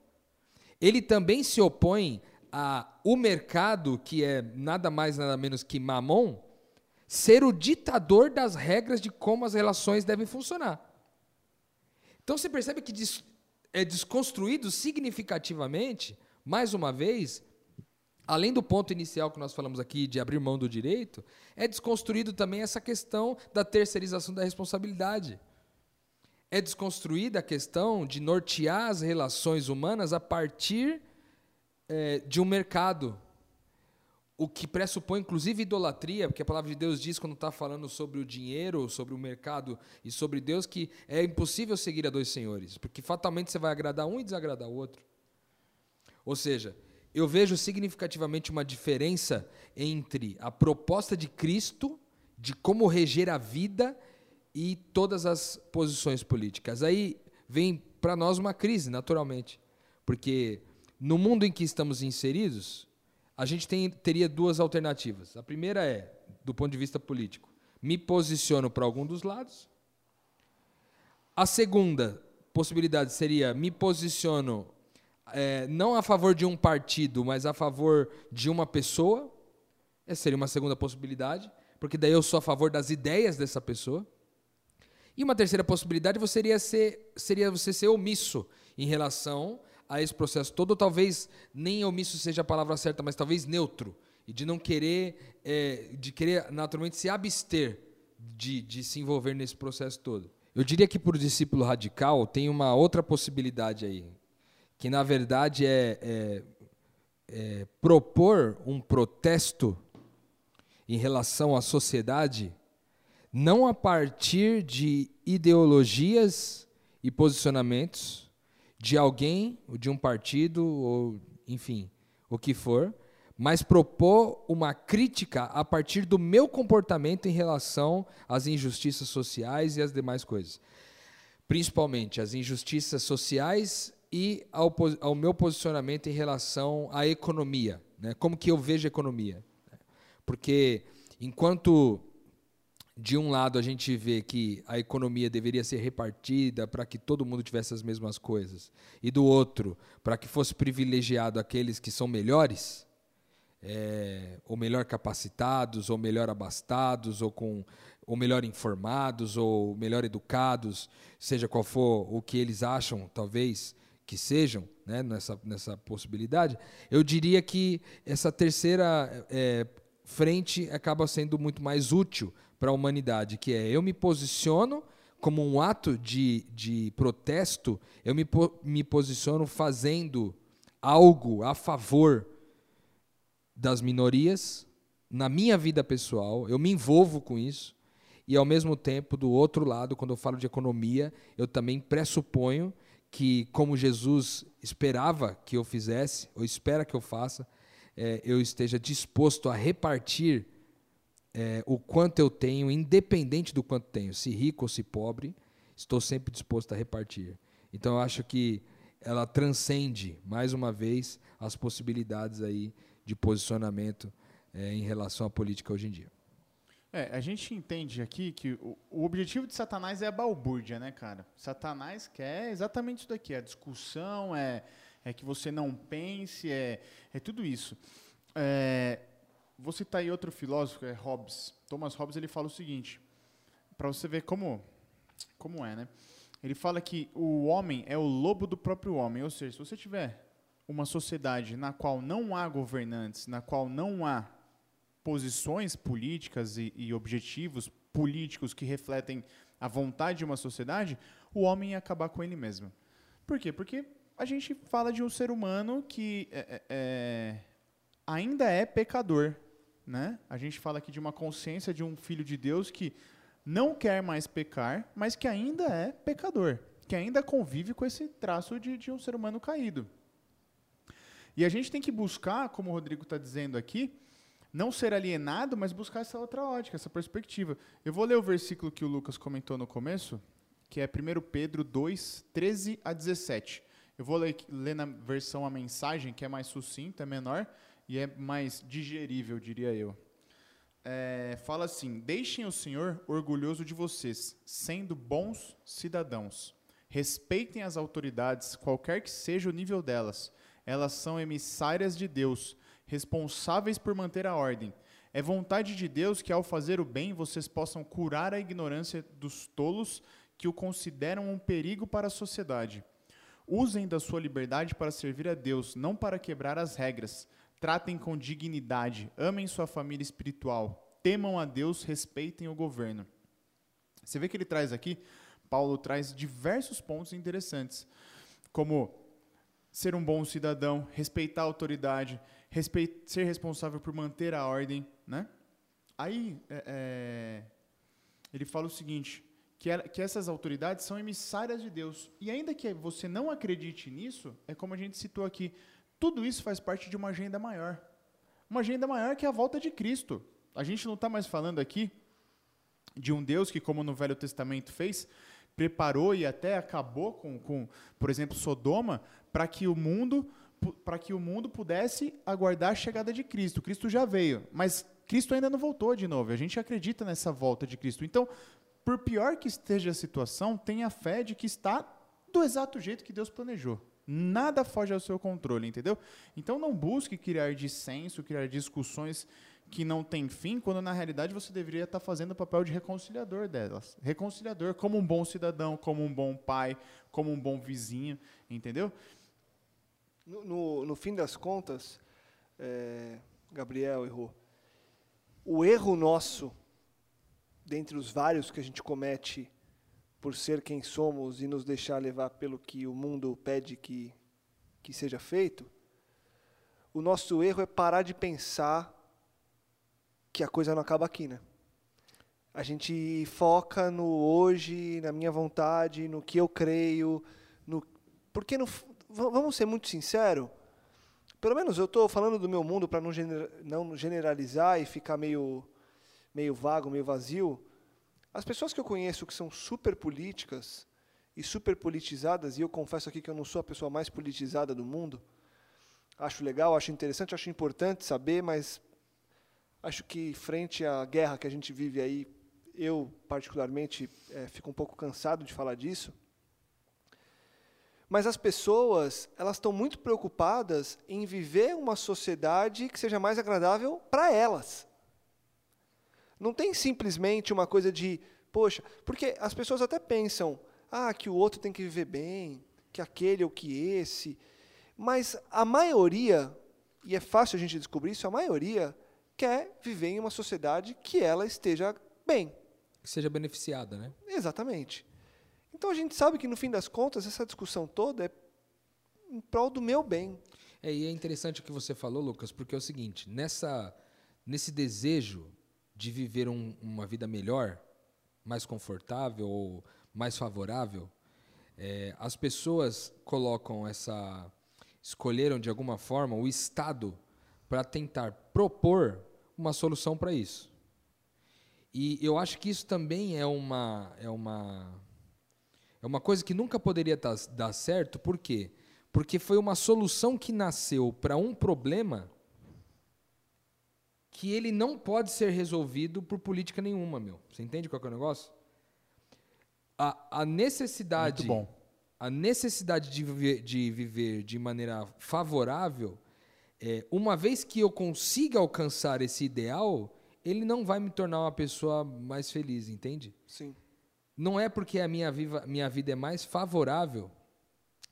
ele também se opõe ao mercado, que é nada mais nada menos que mamon, ser o ditador das regras de como as relações devem funcionar. Então você percebe que é desconstruído significativamente, mais uma vez, além do ponto inicial que nós falamos aqui de abrir mão do direito, é desconstruído também essa questão da terceirização da responsabilidade. É desconstruída a questão de nortear as relações humanas a partir é, de um mercado, o que pressupõe inclusive idolatria, porque a palavra de Deus diz quando está falando sobre o dinheiro, sobre o mercado e sobre Deus que é impossível seguir a dois senhores, porque fatalmente você vai agradar um e desagradar o outro. Ou seja, eu vejo significativamente uma diferença entre a proposta de Cristo de como reger a vida e todas as posições políticas. Aí vem para nós uma crise, naturalmente, porque no mundo em que estamos inseridos, a gente tem, teria duas alternativas. A primeira é, do ponto de vista político, me posiciono para algum dos lados. A segunda possibilidade seria me posiciono é, não a favor de um partido, mas a favor de uma pessoa. Essa seria uma segunda possibilidade, porque daí eu sou a favor das ideias dessa pessoa. E uma terceira possibilidade seria, ser, seria você ser omisso em relação a esse processo todo, ou talvez nem omisso seja a palavra certa, mas talvez neutro, e de não querer, é, de querer naturalmente se abster de, de se envolver nesse processo todo. Eu diria que para o discípulo radical tem uma outra possibilidade aí, que na verdade é, é, é propor um protesto em relação à sociedade, não a partir de ideologias e posicionamentos, de alguém, ou de um partido, ou enfim, o que for, mas propor uma crítica a partir do meu comportamento em relação às injustiças sociais e às demais coisas. Principalmente as injustiças sociais e ao, ao meu posicionamento em relação à economia. Né? Como que eu vejo a economia. Porque enquanto de um lado a gente vê que a economia deveria ser repartida para que todo mundo tivesse as mesmas coisas, e do outro, para que fosse privilegiado aqueles que são melhores, é, ou melhor capacitados, ou melhor abastados, ou com ou melhor informados, ou melhor educados, seja qual for o que eles acham, talvez que sejam, né, nessa, nessa possibilidade, eu diria que essa terceira é, frente acaba sendo muito mais útil para a humanidade, que é eu me posiciono como um ato de, de protesto, eu me, me posiciono fazendo algo a favor das minorias na minha vida pessoal, eu me envolvo com isso, e ao mesmo tempo, do outro lado, quando eu falo de economia, eu também pressuponho que, como Jesus esperava que eu fizesse, ou espera que eu faça, é, eu esteja disposto a repartir é, o quanto eu tenho, independente do quanto tenho, se rico ou se pobre, estou sempre disposto a repartir. Então eu acho que ela transcende, mais uma vez, as possibilidades aí de posicionamento é, em relação à política hoje em dia. É, a gente entende aqui que o, o, objetivo de Satanás é a balbúrdia, né, cara? Satanás quer exatamente isso daqui, a discussão, é, é que você não pense, é, é tudo isso. É, Vou citar aí outro filósofo, é Hobbes. Thomas Hobbes ele fala o seguinte, para você ver como, como é, né? Ele fala que o homem é o lobo do próprio homem, ou seja, se você tiver uma sociedade na qual não há governantes, na qual não há posições políticas e, e objetivos políticos que refletem a vontade de uma sociedade, o homem ia acabar com ele mesmo. Por quê? Porque a gente fala de um ser humano que é, é, é ainda é pecador, né? A gente fala aqui de uma consciência de um filho de Deus que não quer mais pecar, mas que ainda é pecador, que ainda convive com esse traço de, de um ser humano caído. E a gente tem que buscar, como o Rodrigo está dizendo aqui, não ser alienado, mas buscar essa outra ótica, essa perspectiva. Eu vou ler o versículo que o Lucas comentou no começo, que é 1 Pedro 2, 13 a 17. Eu vou ler, ler na versão a mensagem, que é mais sucinta, é menor e é mais digerível, diria eu. É, fala assim: Deixem o Senhor orgulhoso de vocês, sendo bons cidadãos. Respeitem as autoridades, qualquer que seja o nível delas. Elas são emissárias de Deus, responsáveis por manter a ordem. É vontade de Deus que, ao fazer o bem, vocês possam curar a ignorância dos tolos que o consideram um perigo para a sociedade. Usem da sua liberdade para servir a Deus, não para quebrar as regras. Tratem com dignidade, amem sua família espiritual, temam a Deus, respeitem o governo. Você vê que ele traz aqui, Paulo traz diversos pontos interessantes, como ser um bom cidadão, respeitar a autoridade, respeit ser responsável por manter a ordem, né? Aí é, é, ele fala o seguinte: que, ela, que essas autoridades são emissárias de Deus. E ainda que você não acredite nisso, é como a gente citou aqui, tudo isso faz parte de uma agenda maior. Uma agenda maior que é a volta de Cristo. A gente não está mais falando aqui de um Deus que, como no Velho Testamento fez, preparou e até acabou com, com por exemplo, Sodoma, para que o mundo para que o mundo pudesse aguardar a chegada de Cristo. Cristo já veio, mas Cristo ainda não voltou de novo. A gente acredita nessa volta de Cristo. Então, por pior que esteja a situação, tenha fé de que está do exato jeito que Deus planejou. Nada foge ao seu controle, entendeu? Então não busque criar dissenso, criar discussões que não têm fim, quando na realidade você deveria estar fazendo o papel de reconciliador delas. Reconciliador, como um bom cidadão, como um bom pai, como um bom vizinho, entendeu? No, no, no fim das contas, é, Gabriel errou. O erro nosso dentre os vários que a gente comete por ser quem somos e nos deixar levar pelo que o mundo pede que, que seja feito, o nosso erro é parar de pensar que a coisa não acaba aqui, né? A gente foca no hoje, na minha vontade, no que eu creio, no porque no, vamos ser muito sinceros, pelo menos eu estou falando do meu mundo para não, gener, não generalizar e ficar meio meio vago, meio vazio, as pessoas que eu conheço que são super políticas e super politizadas, e eu confesso aqui que eu não sou a pessoa mais politizada do mundo, acho legal, acho interessante, acho importante saber, mas acho que frente à guerra que a gente vive aí, eu particularmente é, fico um pouco cansado de falar disso. Mas as pessoas, elas estão muito preocupadas em viver uma sociedade que seja mais agradável para elas. Não tem simplesmente uma coisa de, poxa, porque as pessoas até pensam, ah, que o outro tem que viver bem, que aquele ou que esse, mas a maioria, e é fácil a gente descobrir isso, a maioria quer viver em uma sociedade que ela esteja bem. Que seja beneficiada, né? Exatamente. Então a gente sabe que no fim das contas essa discussão toda é em prol do meu bem. É, e é interessante o que você falou, Lucas, porque é o seguinte, nessa nesse desejo de viver um, uma vida melhor, mais confortável ou mais favorável, é, as pessoas colocam essa. escolheram de alguma forma o Estado para tentar propor uma solução para isso. E eu acho que isso também é uma, é uma, é uma coisa que nunca poderia dar certo, por quê? Porque foi uma solução que nasceu para um problema que ele não pode ser resolvido por política nenhuma, meu. Você entende qual é o negócio? A, a necessidade, a necessidade de viver, de viver de maneira favorável, é, uma vez que eu consiga alcançar esse ideal, ele não vai me tornar uma pessoa mais feliz, entende? Sim. Não é porque a minha, viva, minha vida é mais favorável.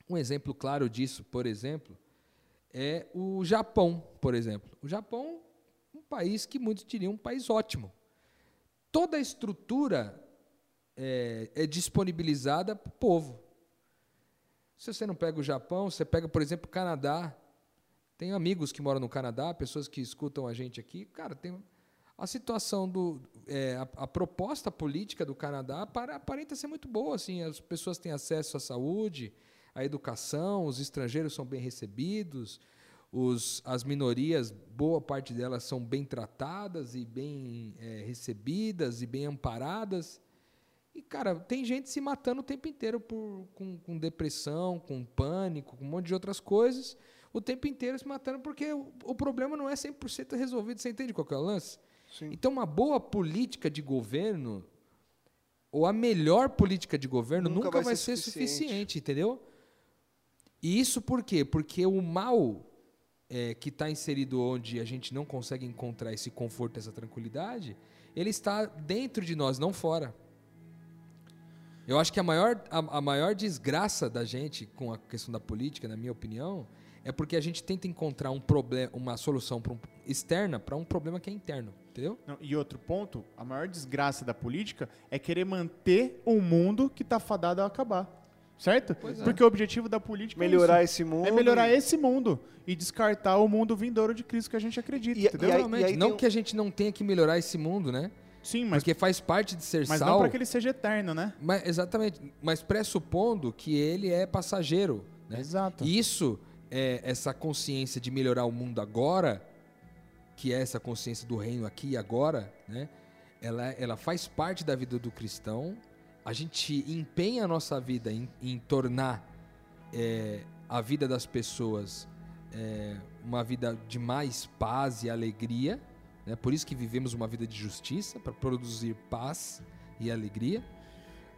Um exemplo claro disso, por exemplo, é o Japão, por exemplo. O Japão país que muitos diriam um país ótimo. Toda a estrutura é, é disponibilizada para o povo. Se você não pega o Japão, você pega, por exemplo, o Canadá. Tenho amigos que moram no Canadá, pessoas que escutam a gente aqui. Cara, tem a situação do é, a, a, proposta política do Canadá para, aparenta ser muito boa. Assim, as pessoas têm acesso à saúde, à educação, os estrangeiros são bem recebidos, os, as minorias, boa parte delas são bem tratadas e bem é, recebidas e bem amparadas. E, cara, tem gente se matando o tempo inteiro por, com, com depressão, com pânico, com um monte de outras coisas. O tempo inteiro se matando porque o, o problema não é 100% resolvido. Você entende qual que é o lance? Sim. Então, uma boa política de governo, ou a melhor política de governo, Nunca nunca, vai vai, ser ser suficiente. suficiente, entendeu? E isso por quê? Porque o mal é, que está inserido onde a gente não consegue encontrar esse conforto, essa tranquilidade, ele está dentro de nós, não fora. Eu acho que a maior, a, a maior desgraça da gente com a questão da política, na minha opinião, é porque a gente tenta encontrar um problema, uma solução um- externa para um problema que é interno, entendeu? Não, e outro ponto, a maior desgraça da política é querer manter um mundo que está fadado a acabar. Certo? Pois é. Porque o objetivo da política Melhorar é, esse mundo. é melhorar e- esse mundo e descartar o mundo vindouro de Cristo que a gente acredita, E- entendeu? e aí- Realmente, não tem que a gente não tenha que melhorar esse mundo, né? Sim, mas, Porque faz parte de ser mas não sal. para que ele seja eterno, né? Mas, exatamente, mas pressupondo que ele é passageiro. Né? Exato. Isso, é, essa consciência de melhorar o mundo agora, que é essa consciência do reino aqui e agora, né? ela, ela faz parte da vida do cristão. A gente empenha a nossa vida em, em tornar é, a vida das pessoas é, uma vida de mais paz e alegria. Né? Por isso que vivemos uma vida de justiça, para produzir paz e alegria.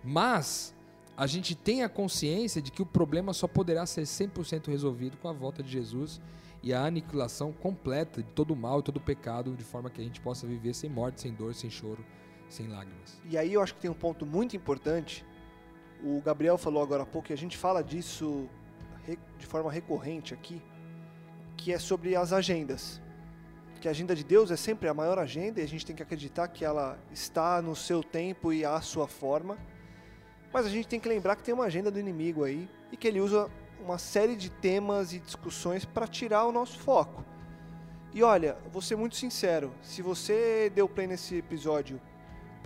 Mas a gente tem a consciência de que o problema só poderá ser 100% resolvido com a volta de Jesus e a aniquilação completa de todo o mal e todo o pecado, de forma que a gente possa viver sem morte, sem dor, sem choro, sem lágrimas. E aí eu acho que tem um ponto muito importante. O Gabriel falou agora há pouco e a gente fala disso de forma recorrente aqui, que é sobre as agendas. Que a agenda de Deus é sempre a maior agenda e a gente tem que acreditar que ela está no seu tempo e à sua forma. Mas a gente tem que lembrar que tem uma agenda do inimigo aí e que ele usa uma série de temas e discussões para tirar o nosso foco. E olha, vou ser muito sincero, se você deu play nesse episódio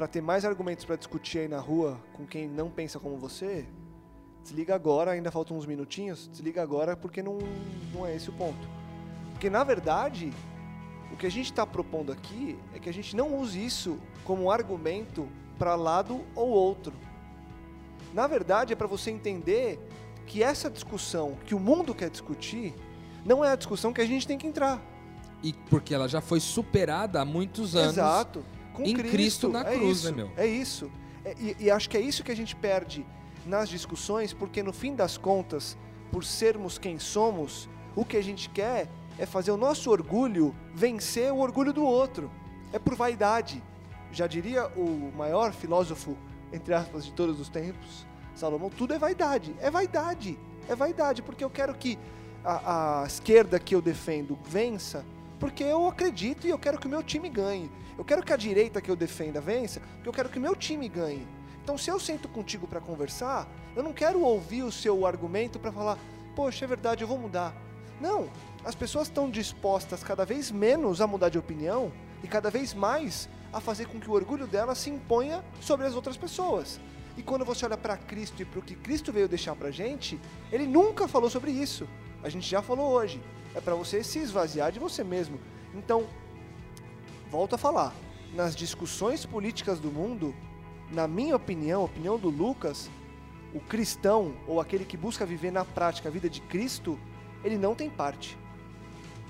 para ter mais argumentos para discutir aí na rua com quem não pensa como você, desliga agora, ainda faltam uns minutinhos, desliga agora porque não, não é esse o ponto. Porque na verdade, o que a gente está propondo aqui é que a gente não use isso como argumento para lado ou outro. Na verdade, é para você entender que essa discussão que o mundo quer discutir não é a discussão que a gente tem que entrar. E porque ela já foi superada há muitos anos. Exato. Com em Cristo na é cruz, isso, né, meu? É isso. É, e, e acho que é isso que a gente perde nas discussões, porque no fim das contas, por sermos quem somos, o que a gente quer é fazer o nosso orgulho vencer o orgulho do outro. É por vaidade. Já diria o maior filósofo, entre aspas, de todos os tempos, Salomão, tudo é vaidade. É vaidade. É vaidade, porque eu quero que a, a esquerda que eu defendo vença, porque eu acredito e eu quero que o meu time ganhe. Eu quero que a direita que eu defenda vença, porque eu quero que meu time ganhe. Então, se eu sento contigo para conversar, eu não quero ouvir o seu argumento para falar, poxa, é verdade, eu vou mudar. Não, as pessoas estão dispostas cada vez menos a mudar de opinião e cada vez mais a fazer com que o orgulho delas se imponha sobre as outras pessoas. E quando você olha para Cristo e para o que Cristo veio deixar para gente, ele nunca falou sobre isso. A gente já falou hoje. É para você se esvaziar de você mesmo. Então, volto a falar. Nas discussões políticas do mundo, na minha opinião, opinião do Lucas, o cristão ou aquele que busca viver na prática a vida de Cristo, ele não tem parte.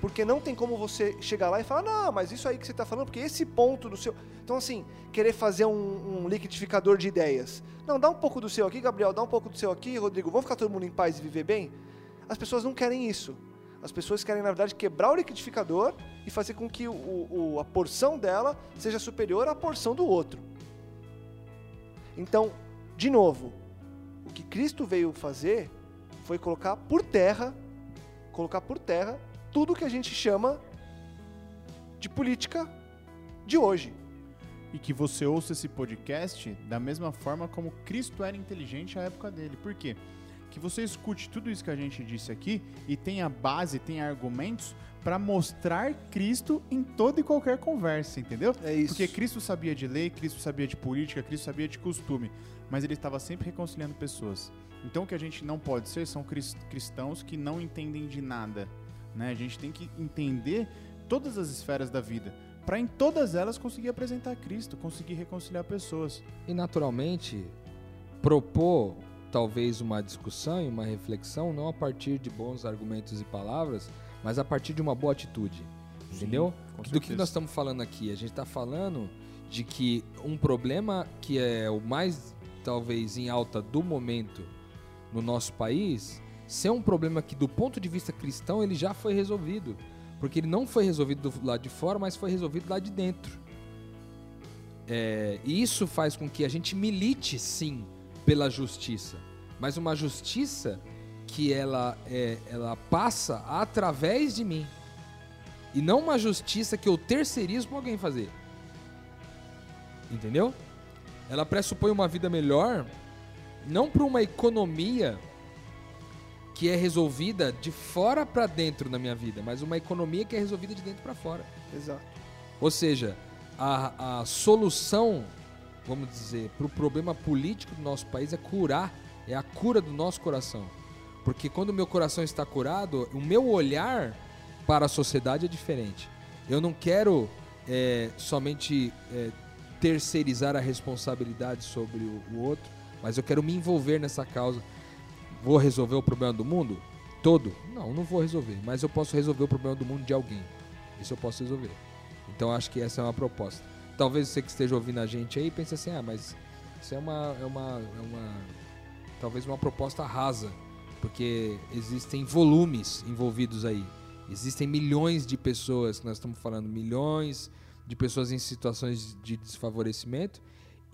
Porque não tem como você chegar lá e falar, não, mas isso aí que você está falando, porque esse ponto do seu. Então, assim, querer fazer um, um liquidificador de ideias. Não, dá um pouco do seu aqui, Gabriel, dá um pouco do seu aqui, Rodrigo, vamos ficar todo mundo em paz e viver bem? As pessoas não querem isso. As pessoas querem, na verdade, quebrar o liquidificador e fazer com que o, o, a porção dela seja superior à porção do outro. Então, de novo, o que Cristo veio fazer foi colocar por terra, colocar por terra tudo que a gente chama de política de hoje. E que você ouça esse podcast da mesma forma como Cristo era inteligente à época dele. Por quê? Que você escute tudo isso que a gente disse aqui e tenha base, tenha argumentos para mostrar Cristo em toda e qualquer conversa, entendeu? É isso. Porque Cristo sabia de lei, Cristo sabia de política, Cristo sabia de costume, mas ele estava sempre reconciliando pessoas. Então o que a gente não pode ser são cris- cristãos que não entendem de nada. Né? A gente tem que entender todas as esferas da vida para em todas elas conseguir apresentar Cristo, conseguir reconciliar pessoas. E naturalmente propor talvez uma discussão e uma reflexão não a partir de bons argumentos e palavras, mas a partir de uma boa atitude. Entendeu? com Do que nós estamos falando aqui? A gente está falando de que um problema que é o mais talvez em alta do momento no nosso país, ser um problema que do ponto de vista cristão ele já foi resolvido, porque ele não foi resolvido do lado de fora, mas foi resolvido lá de dentro. É, e isso faz com que a gente milite sim pela justiça, mas uma justiça que ela, é, ela passa através de mim. E não uma justiça que eu terceirizo para alguém fazer. Entendeu? Ela pressupõe uma vida melhor, não para uma economia que é resolvida de fora para dentro na minha vida, mas uma economia que é resolvida de dentro para fora. Exato. Ou seja, a, a solução, vamos dizer, para o problema político do nosso país é curar, é a cura do nosso coração. Porque quando o meu coração está curado, o meu olhar para a sociedade é diferente. Eu não quero é, somente é, terceirizar a responsabilidade sobre o, o outro, mas eu quero me envolver nessa causa. Vou resolver o problema do mundo? Todo? Não, não vou resolver, mas eu posso resolver o problema do mundo de alguém. Isso eu posso resolver. Então acho que essa é uma proposta. Talvez você que esteja ouvindo a gente aí pense assim, ah, mas isso é uma, é uma, é uma talvez uma proposta rasa, porque existem volumes envolvidos aí. Existem milhões de pessoas, que nós estamos falando, milhões de pessoas em situações de desfavorecimento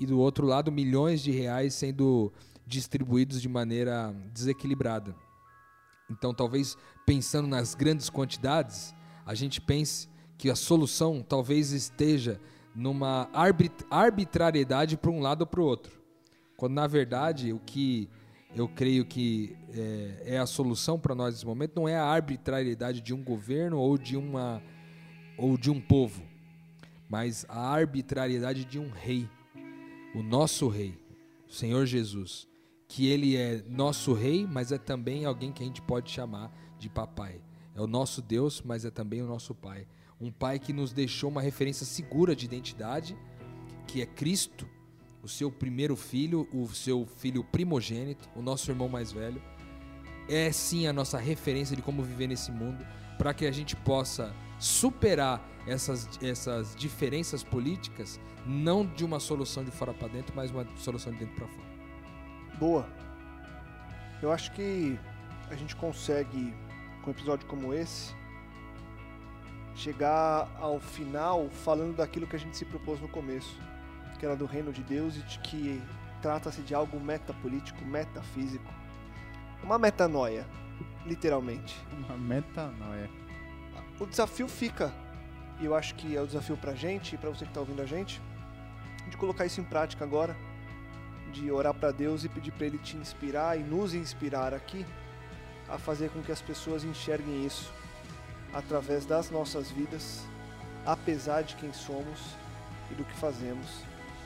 e do outro lado milhões de reais sendo distribuídos de maneira desequilibrada. Então, talvez pensando nas grandes quantidades, a gente pense que a solução talvez esteja numa arbit- arbitrariedade para um lado ou para o outro. Quando na verdade o que eu creio que é, é a solução para nós nesse momento não é a arbitrariedade de um governo ou de uma ou de um povo, mas a arbitrariedade de um rei, o nosso rei, o Senhor Jesus, que ele é nosso rei, mas é também alguém que a gente pode chamar de papai. É o nosso Deus, mas é também o nosso pai. Um pai que nos deixou uma referência segura de identidade, que é Cristo, o seu primeiro filho, o seu filho primogênito, o nosso irmão mais velho. É sim a nossa referência de como viver nesse mundo, para que a gente possa superar essas, essas diferenças políticas, não de uma solução de fora para dentro, mas uma solução de dentro para fora. Boa. Eu acho que a gente consegue, com um episódio como esse, chegar ao final falando daquilo que a gente se propôs no começo, que era do reino de Deus e de que trata-se de algo metapolítico, metafísico. Uma metanoia, literalmente. Uma metanoia. O desafio fica, e eu acho que é o desafio pra gente e pra você que tá ouvindo a gente, de colocar isso em prática agora, de orar pra Deus e pedir pra Ele te inspirar e nos inspirar aqui a fazer com que as pessoas enxerguem isso através das nossas vidas, apesar de quem somos e do que fazemos.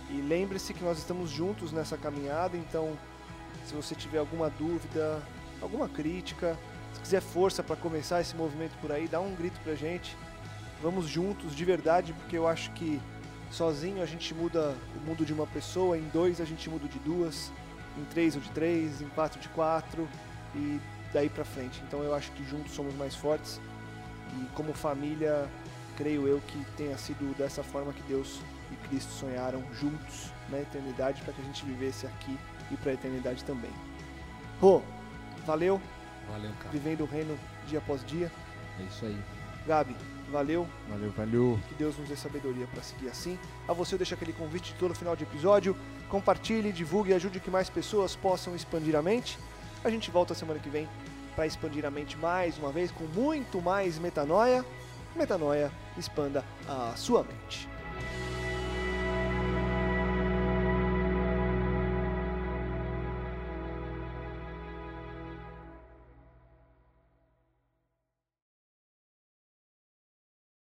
E lembre-se que nós estamos juntos nessa caminhada, então se você tiver alguma dúvida, alguma crítica, se quiser força para começar esse movimento por aí, dá um grito pra gente. Vamos juntos de verdade, porque eu acho que sozinho a gente muda o mundo de uma pessoa, em dois a gente muda de duas, em três o de três, em quatro de quatro e daí pra frente. Então eu acho que juntos somos mais fortes e como família, creio eu que tenha sido dessa forma que Deus e Cristo sonharam juntos na eternidade para que a gente vivesse aqui e para a eternidade também. Rô, valeu, Valeu, cara. vivendo o reino dia após dia. É isso aí. Gabi, valeu, Valeu, valeu. que Deus nos dê sabedoria para seguir assim. A você eu deixo aquele convite de todo final de episódio. Compartilhe, divulgue e ajude que mais pessoas possam expandir a mente. A gente volta semana que vem para expandir a mente mais uma vez com muito mais metanoia. Metanoia, expanda a sua mente.